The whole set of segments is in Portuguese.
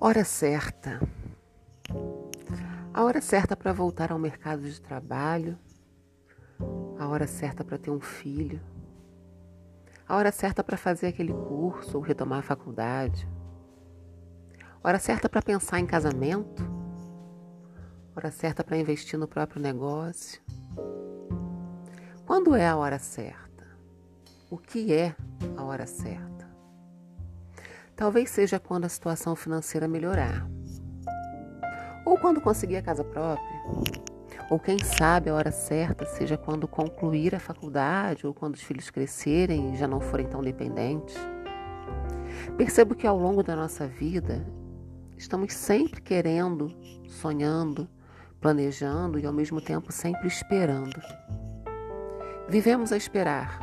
Hora certa. A hora certa para voltar ao mercado de trabalho, a hora certa para ter um filho, a hora certa para fazer aquele curso ou retomar a faculdade, hora certa para pensar em casamento, hora certa para investir no próprio negócio. Quando é a hora certa? O que é a hora certa? Talvez seja quando a situação financeira melhorar. Ou quando conseguir a casa própria. Ou quem sabe a hora certa seja quando concluir a faculdade ou quando os filhos crescerem e já não forem tão dependentes. Percebo que ao longo da nossa vida estamos sempre querendo, sonhando, planejando e ao mesmo tempo sempre esperando. Vivemos a esperar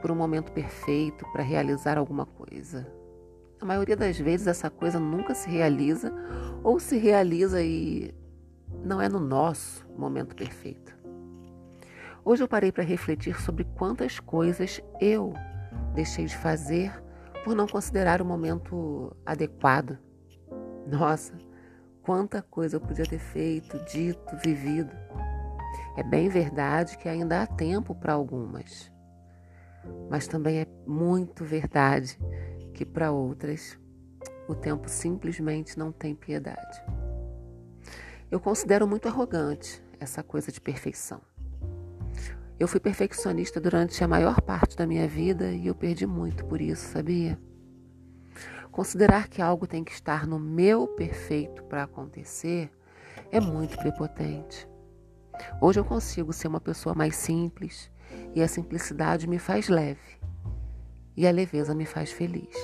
por um momento perfeito para realizar alguma coisa a maioria das vezes essa coisa nunca se realiza ou se realiza e não é no nosso momento perfeito. Hoje eu parei para refletir sobre quantas coisas eu deixei de fazer por não considerar o momento adequado. Nossa, quanta coisa eu podia ter feito, dito, vivido. É bem verdade que ainda há tempo para algumas, mas também é muito verdade que para outras o tempo simplesmente não tem piedade. Eu considero muito arrogante essa coisa de perfeição. Eu fui perfeccionista durante a maior parte da minha vida e eu perdi muito por isso, sabia? Considerar que algo tem que estar no meu perfeito para acontecer é muito prepotente. Hoje eu consigo ser uma pessoa mais simples e a simplicidade me faz leve e a leveza me faz feliz.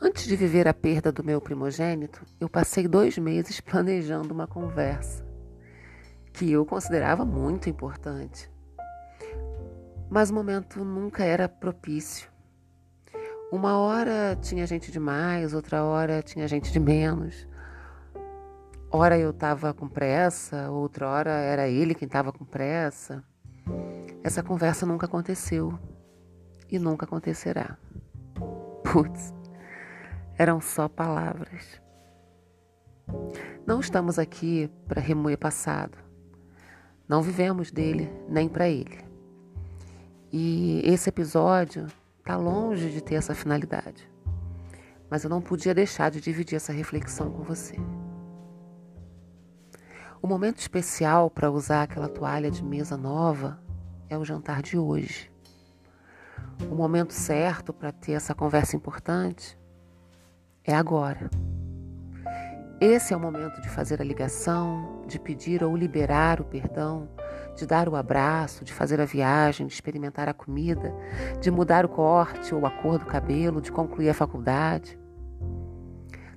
Antes de viver a perda do meu primogênito, eu passei dois meses planejando uma conversa que eu considerava muito importante. Mas o momento nunca era propício. Uma hora tinha gente demais, outra hora tinha gente de menos. Hora eu estava com pressa, outra hora era ele quem estava com pressa. Essa conversa nunca aconteceu e nunca acontecerá. Putz, eram só palavras. Não estamos aqui para remoer passado. Não vivemos dele nem para ele. E esse episódio está longe de ter essa finalidade. Mas eu não podia deixar de dividir essa reflexão com você. O momento especial para usar aquela toalha de mesa nova é o jantar de hoje o momento certo para ter essa conversa importante é agora. Esse é o momento de fazer a ligação, de pedir ou liberar o perdão, de dar o abraço, de fazer a viagem, de experimentar a comida, de mudar o corte ou a cor do cabelo, de concluir a faculdade.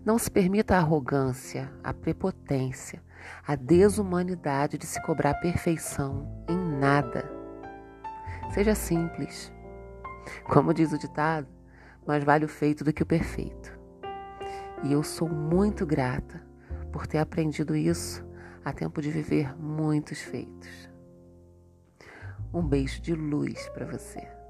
Não se permita a arrogância, a prepotência, a desumanidade de se cobrar perfeição em nada. Seja simples. Como diz o ditado, mais vale o feito do que o perfeito. E eu sou muito grata por ter aprendido isso a tempo de viver muitos feitos. Um beijo de luz para você.